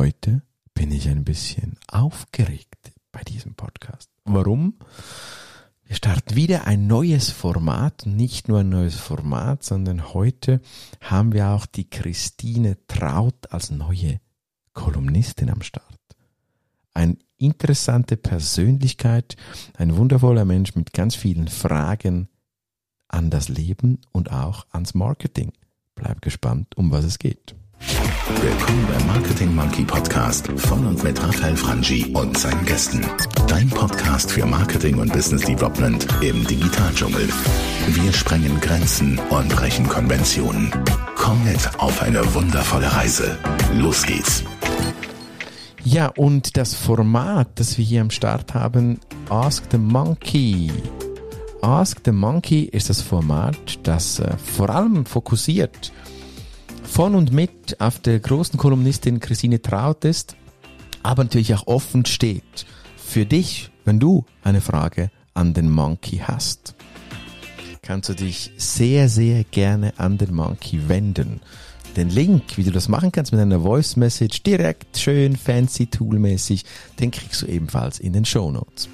heute bin ich ein bisschen aufgeregt bei diesem Podcast. Warum? Wir starten wieder ein neues Format, nicht nur ein neues Format, sondern heute haben wir auch die Christine Traut als neue Kolumnistin am Start. Eine interessante Persönlichkeit, ein wundervoller Mensch mit ganz vielen Fragen an das Leben und auch ans Marketing. Bleib gespannt, um was es geht. Willkommen beim Marketing Monkey Podcast von und mit Raphael Frangi und seinen Gästen. Dein Podcast für Marketing und Business Development im Digitaldschungel. Wir sprengen Grenzen und brechen Konventionen. Komm mit auf eine wundervolle Reise. Los geht's. Ja, und das Format, das wir hier am Start haben, Ask the Monkey. Ask the Monkey ist das Format, das äh, vor allem fokussiert von und mit auf der großen Kolumnistin Christine Traut ist, aber natürlich auch offen steht für dich, wenn du eine Frage an den Monkey hast. Kannst du dich sehr, sehr gerne an den Monkey wenden. Den Link, wie du das machen kannst mit einer Voice Message, direkt schön fancy toolmäßig, den kriegst du ebenfalls in den Show Notes.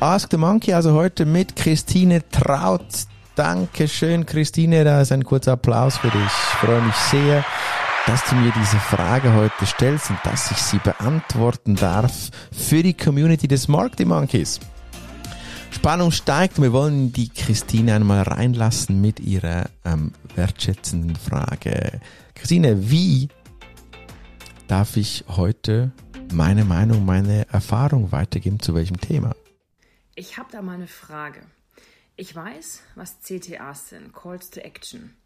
Ask the Monkey also heute mit Christine Traut, Dankeschön, Christine. Da ist ein kurzer Applaus für dich. Ich freue mich sehr, dass du mir diese Frage heute stellst und dass ich sie beantworten darf für die Community des Marketing Monkeys. Spannung steigt. Wir wollen die Christine einmal reinlassen mit ihrer ähm, wertschätzenden Frage. Christine, wie darf ich heute meine Meinung, meine Erfahrung weitergeben zu welchem Thema? Ich habe da mal eine Frage. Ich weiß, was CTAs sind, Calls to Action.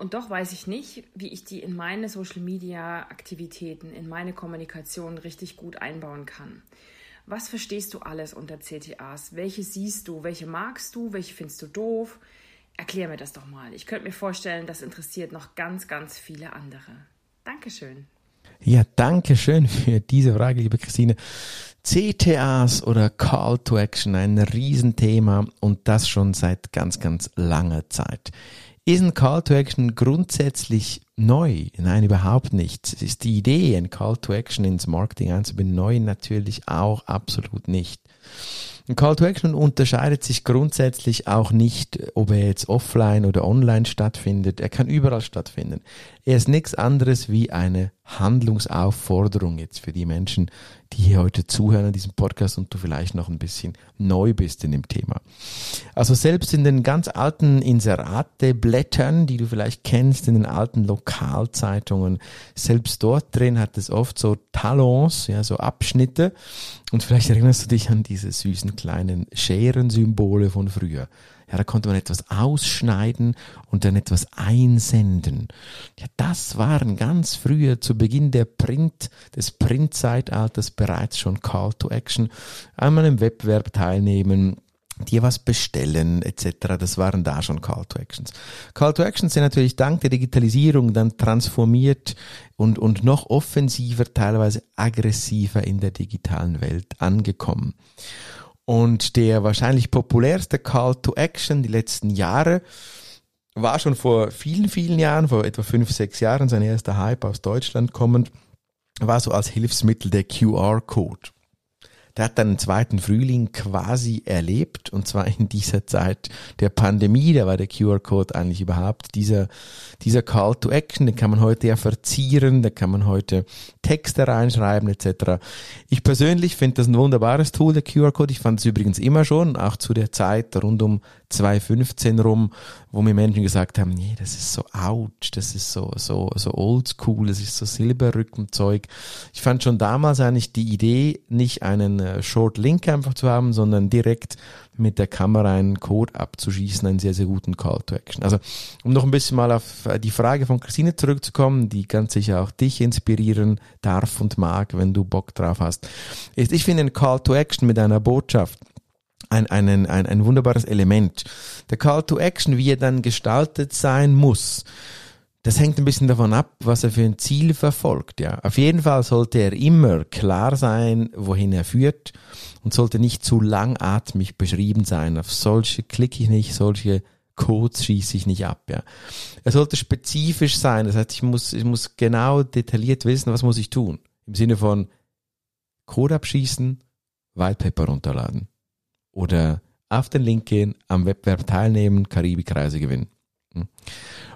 Und doch weiß ich nicht, wie ich die in meine Social-Media-Aktivitäten, in meine Kommunikation richtig gut einbauen kann. Was verstehst du alles unter CTAs? Welche siehst du? Welche magst du? Welche findest du doof? Erklär mir das doch mal. Ich könnte mir vorstellen, das interessiert noch ganz, ganz viele andere. Dankeschön. Ja, danke schön für diese Frage, liebe Christine. CTAs oder Call to Action, ein Riesenthema und das schon seit ganz, ganz langer Zeit. Ist ein Call to Action grundsätzlich neu? Nein, überhaupt nicht. Ist die Idee, ein Call to Action ins Marketing einzubinden, neu natürlich auch absolut nicht. Ein Call to Action unterscheidet sich grundsätzlich auch nicht, ob er jetzt offline oder online stattfindet. Er kann überall stattfinden. Er ist nichts anderes wie eine Handlungsaufforderung jetzt für die Menschen, die hier heute zuhören an diesem Podcast und du vielleicht noch ein bisschen neu bist in dem Thema. Also selbst in den ganz alten Inserate-Blättern, die du vielleicht kennst, in den alten Lokalzeitungen, selbst dort drin hat es oft so Talons, ja, so Abschnitte. Und vielleicht erinnerst du dich an diese süßen kleinen Scherensymbole von früher. Ja, da konnte man etwas ausschneiden und dann etwas einsenden. Ja, das waren ganz früher zu Beginn der Print, des Print-Zeitalters bereits schon Call to Action. Einmal im Wettbewerb teilnehmen, dir was bestellen etc. Das waren da schon Call to Actions. Call to Actions sind natürlich dank der Digitalisierung dann transformiert und, und noch offensiver, teilweise aggressiver in der digitalen Welt angekommen. Und der wahrscheinlich populärste Call to Action die letzten Jahre war schon vor vielen, vielen Jahren, vor etwa fünf, sechs Jahren, sein erster Hype aus Deutschland kommend, war so als Hilfsmittel der QR-Code. Der hat dann einen zweiten Frühling quasi erlebt und zwar in dieser Zeit der Pandemie. Da war der QR-Code eigentlich überhaupt dieser, dieser Call to Action. Den kann man heute ja verzieren, da kann man heute Texte reinschreiben etc. Ich persönlich finde das ein wunderbares Tool, der QR-Code. Ich fand es übrigens immer schon, auch zu der Zeit rund um 2015 rum, wo mir Menschen gesagt haben, nee, das ist so ouch, das ist so, so, so oldschool, das ist so Silberrückenzeug. Ich fand schon damals eigentlich die Idee, nicht einen äh, Short Link einfach zu haben, sondern direkt mit der Kamera einen Code abzuschießen, einen sehr, sehr guten Call to Action. Also, um noch ein bisschen mal auf äh, die Frage von Christine zurückzukommen, die ganz sicher auch dich inspirieren darf und mag, wenn du Bock drauf hast, ist, ich finde einen Call to Action mit einer Botschaft ein, ein, ein, ein wunderbares Element. Der Call to Action, wie er dann gestaltet sein muss, das hängt ein bisschen davon ab, was er für ein Ziel verfolgt. Ja, auf jeden Fall sollte er immer klar sein, wohin er führt und sollte nicht zu langatmig beschrieben sein. Auf solche klicke ich nicht, solche Codes schieße ich nicht ab, ja. Er sollte spezifisch sein. Das heißt, ich muss, ich muss genau detailliert wissen, was muss ich tun. Im Sinne von Code abschießen, Whitepaper runterladen. Oder auf den Link gehen, am Wettbewerb teilnehmen, Karibikreise gewinnen. Hm.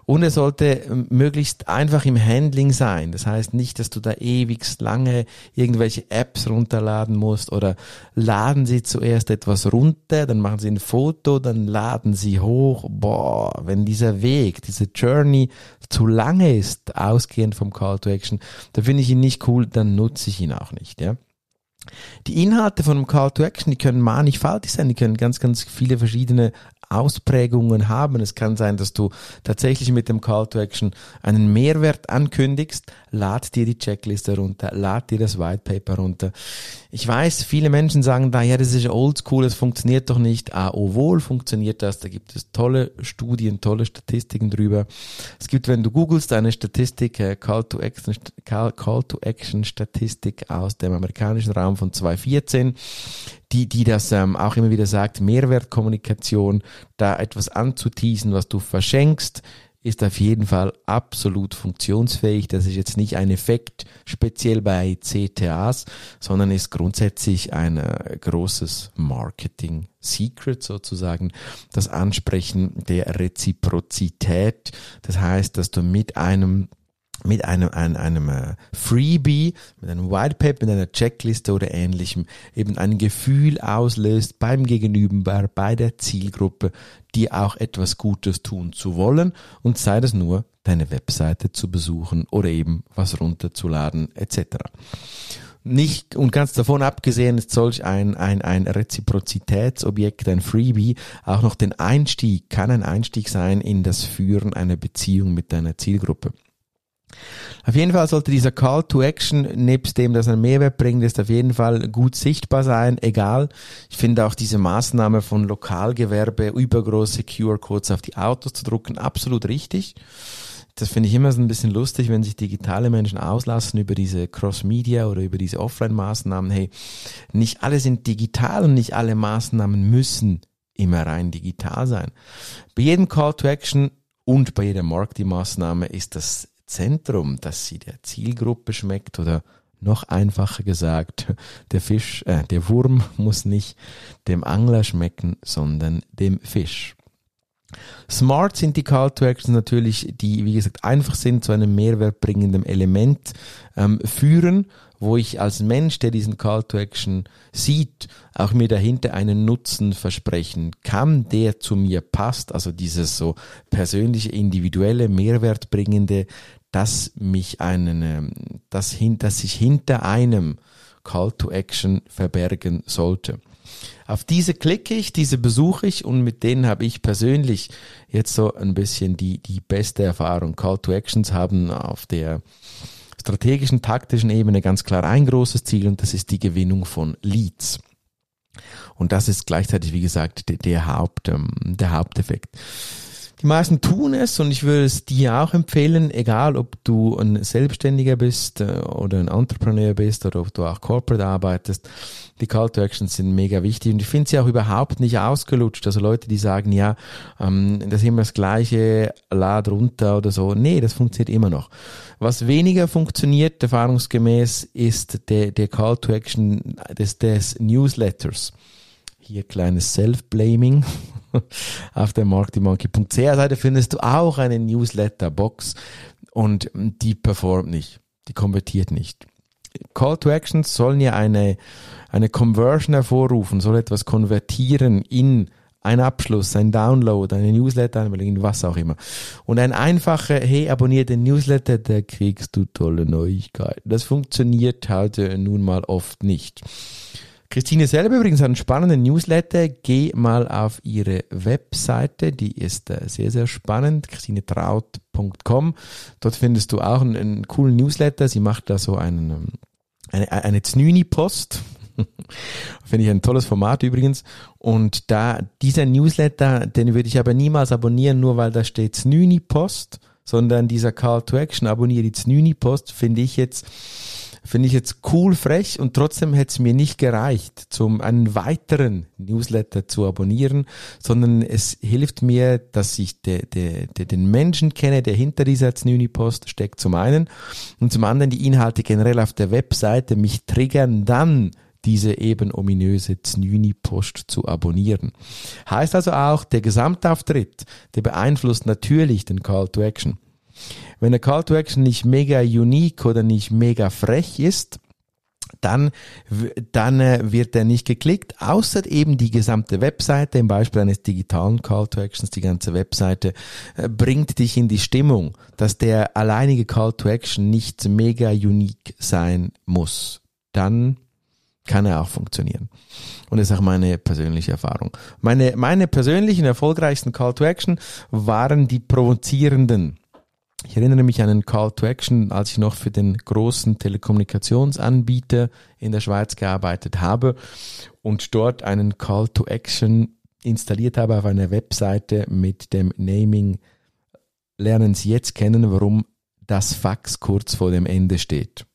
Und es sollte möglichst einfach im Handling sein. Das heißt nicht, dass du da ewig lange irgendwelche Apps runterladen musst oder laden sie zuerst etwas runter, dann machen sie ein Foto, dann laden sie hoch. Boah, wenn dieser Weg, diese Journey zu lange ist, ausgehend vom Call to Action, da finde ich ihn nicht cool, dann nutze ich ihn auch nicht, ja. Die Inhalte von einem Call to Action, die können mannigfaltig sein, die können ganz, ganz viele verschiedene Ausprägungen haben. Es kann sein, dass du tatsächlich mit dem Call to Action einen Mehrwert ankündigst. Lad dir die Checkliste runter, lad dir das White Paper runter. Ich weiß, viele Menschen sagen da, ja, das ist oldschool, das funktioniert doch nicht. Ah, oh wohl funktioniert das. Da gibt es tolle Studien, tolle Statistiken drüber. Es gibt, wenn du googelst, eine Statistik, äh, Call to Action, Call, Call to Action Statistik aus dem amerikanischen Raum von 2014 die, die das ähm, auch immer wieder sagt, Mehrwertkommunikation, da etwas anzuteasen, was du verschenkst, ist auf jeden Fall absolut funktionsfähig. Das ist jetzt nicht ein Effekt speziell bei CTAs, sondern ist grundsätzlich ein äh, großes Marketing-Secret sozusagen. Das Ansprechen der Reziprozität. Das heißt, dass du mit einem mit einem, einem, einem äh, Freebie, mit einem White Paper, mit einer Checkliste oder ähnlichem eben ein Gefühl auslöst beim Gegenüber, bei der Zielgruppe, die auch etwas Gutes tun zu wollen und sei das nur deine Webseite zu besuchen oder eben was runterzuladen etc. Nicht, und ganz davon abgesehen ist solch ein, ein, ein Reziprozitätsobjekt, ein Freebie, auch noch den Einstieg, kann ein Einstieg sein in das Führen einer Beziehung mit deiner Zielgruppe. Auf jeden Fall sollte dieser Call to Action, nebst dem, dass er Mehrwert bringt, ist auf jeden Fall gut sichtbar sein, egal. Ich finde auch diese Maßnahme von Lokalgewerbe, übergroße QR-Codes auf die Autos zu drucken, absolut richtig. Das finde ich immer so ein bisschen lustig, wenn sich digitale Menschen auslassen über diese Cross-Media oder über diese Offline-Maßnahmen. Hey, nicht alle sind digital und nicht alle Maßnahmen müssen immer rein digital sein. Bei jedem Call to Action und bei jeder Marketing-Maßnahme ist das Zentrum, dass sie der Zielgruppe schmeckt oder noch einfacher gesagt, der Fisch, äh, der Wurm muss nicht dem Angler schmecken, sondern dem Fisch. Smart sind die Call to Actions natürlich, die, wie gesagt, einfach sind, zu einem mehrwertbringenden Element ähm, führen wo ich als Mensch, der diesen Call to Action sieht, auch mir dahinter einen Nutzen versprechen kann, der zu mir passt, also dieses so persönliche, individuelle, mehrwertbringende, dass mich einen, ähm, dass, hin, dass sich hinter einem Call to Action verbergen sollte. Auf diese klicke ich, diese besuche ich und mit denen habe ich persönlich jetzt so ein bisschen die, die beste Erfahrung. Call to Actions haben auf der strategischen, taktischen Ebene ganz klar ein großes Ziel und das ist die Gewinnung von Leads. Und das ist gleichzeitig, wie gesagt, der, der, Haupt, ähm, der Haupteffekt. Die meisten tun es und ich würde es dir auch empfehlen, egal ob du ein Selbstständiger bist äh, oder ein Entrepreneur bist oder ob du auch Corporate arbeitest. Die Call to Actions sind mega wichtig und ich finde sie auch überhaupt nicht ausgelutscht. Also Leute, die sagen, ja, ähm, das ist immer das Gleiche, lad runter oder so. Nee, das funktioniert immer noch. Was weniger funktioniert, erfahrungsgemäß, ist der, der Call to Action des, des Newsletters. Hier kleines Self-Blaming. Auf der marketingmonkey.ch Seite findest du auch eine Newsletter-Box und die performt nicht. Die konvertiert nicht. Call to Actions sollen ja eine, eine Conversion hervorrufen, soll etwas konvertieren in ein Abschluss, ein Download, eine Newsletter-Anmeldung, was auch immer. Und ein einfacher, hey, abonniere den Newsletter, da kriegst du tolle Neuigkeiten. Das funktioniert halt nun mal oft nicht. Christine selber übrigens hat einen spannenden Newsletter. Geh mal auf ihre Webseite, die ist äh, sehr, sehr spannend, christinetraut.com. Dort findest du auch einen, einen, coolen Newsletter. Sie macht da so einen, ähm, eine, eine Znüni-Post. Finde ich ein tolles Format übrigens. Und da, dieser Newsletter, den würde ich aber niemals abonnieren, nur weil da steht Znüni-Post, sondern dieser Call to Action, abonniere die Znüni-Post, finde ich jetzt finde ich jetzt cool, frech und trotzdem hätte es mir nicht gereicht, zum einen weiteren Newsletter zu abonnieren, sondern es hilft mir, dass ich de, de, de, den Menschen kenne, der hinter dieser Znüni-Post steckt, zum einen und zum anderen die Inhalte generell auf der Webseite mich triggern dann diese eben ominöse Znüni-Post zu abonnieren. Heißt also auch, der Gesamtauftritt, der beeinflusst natürlich den Call to Action. Wenn der Call to Action nicht mega unique oder nicht mega frech ist, dann, dann äh, wird er nicht geklickt, außer eben die gesamte Webseite, im Beispiel eines digitalen Call to Actions, die ganze Webseite äh, bringt dich in die Stimmung, dass der alleinige Call to Action nicht mega unique sein muss. Dann kann er auch funktionieren. Und das ist auch meine persönliche Erfahrung. Meine, meine persönlichen erfolgreichsten Call to Action waren die provozierenden. Ich erinnere mich an einen Call to Action, als ich noch für den großen Telekommunikationsanbieter in der Schweiz gearbeitet habe und dort einen Call to Action installiert habe auf einer Webseite mit dem Naming Lernen Sie jetzt kennen, warum das Fax kurz vor dem Ende steht.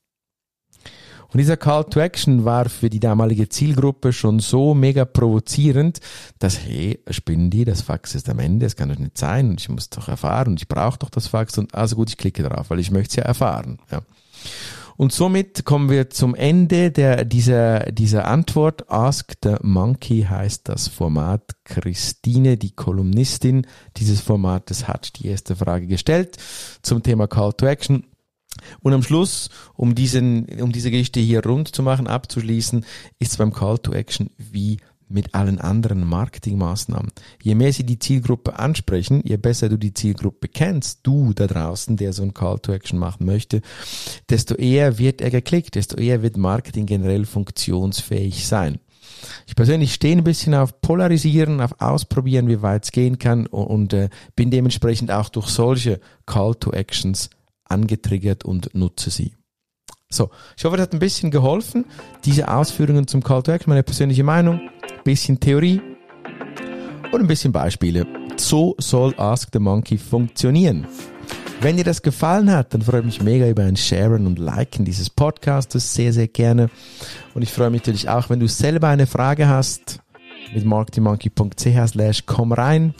Und dieser Call to Action war für die damalige Zielgruppe schon so mega provozierend, dass, hey, spinnen die, das Fax ist am Ende, es kann doch nicht sein und ich muss doch erfahren und ich brauche doch das Fax und also gut, ich klicke darauf, weil ich möchte es ja erfahren. Ja. Und somit kommen wir zum Ende der, dieser, dieser Antwort. Ask the Monkey heißt das Format. Christine, die Kolumnistin dieses Formates, hat die erste Frage gestellt zum Thema Call to Action. Und am Schluss, um diesen, um diese Geschichte hier rund zu machen, abzuschließen, ist es beim Call to Action wie mit allen anderen Marketingmaßnahmen. Je mehr sie die Zielgruppe ansprechen, je besser du die Zielgruppe kennst, du da draußen, der so ein Call to Action machen möchte, desto eher wird er geklickt, desto eher wird Marketing generell funktionsfähig sein. Ich persönlich stehe ein bisschen auf Polarisieren, auf Ausprobieren, wie weit es gehen kann und, und äh, bin dementsprechend auch durch solche Call to Actions angetriggert und nutze sie. So, ich hoffe, das hat ein bisschen geholfen. Diese Ausführungen zum Call to Action, meine persönliche Meinung, bisschen Theorie und ein bisschen Beispiele. So soll Ask the Monkey funktionieren. Wenn dir das gefallen hat, dann freue ich mich mega über ein Sharen und Liken dieses Podcastes sehr, sehr gerne. Und ich freue mich natürlich auch, wenn du selber eine Frage hast, mit marketingmonkey.ch slash komm rein.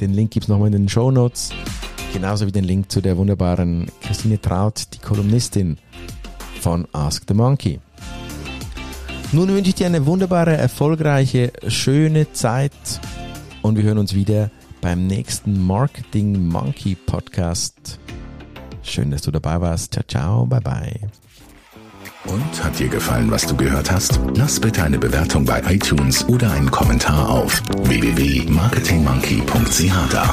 Den Link gibt's nochmal in den Show Notes. Genauso wie den Link zu der wunderbaren Christine Traut, die Kolumnistin von Ask the Monkey. Nun wünsche ich dir eine wunderbare, erfolgreiche, schöne Zeit und wir hören uns wieder beim nächsten Marketing Monkey Podcast. Schön, dass du dabei warst. Ciao, ciao, bye bye. Und hat dir gefallen, was du gehört hast? Lass bitte eine Bewertung bei iTunes oder einen Kommentar auf www.marketingmonkey.ch da.